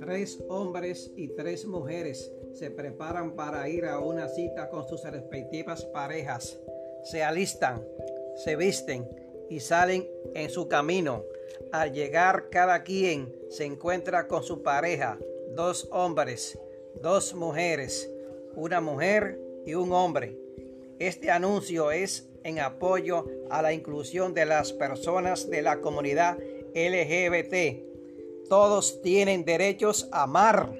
Tres hombres y tres mujeres se preparan para ir a una cita con sus respectivas parejas. Se alistan, se visten y salen en su camino. Al llegar cada quien se encuentra con su pareja, dos hombres, dos mujeres, una mujer y un hombre. Este anuncio es en apoyo a la inclusión de las personas de la comunidad LGBT todos tienen derechos a amar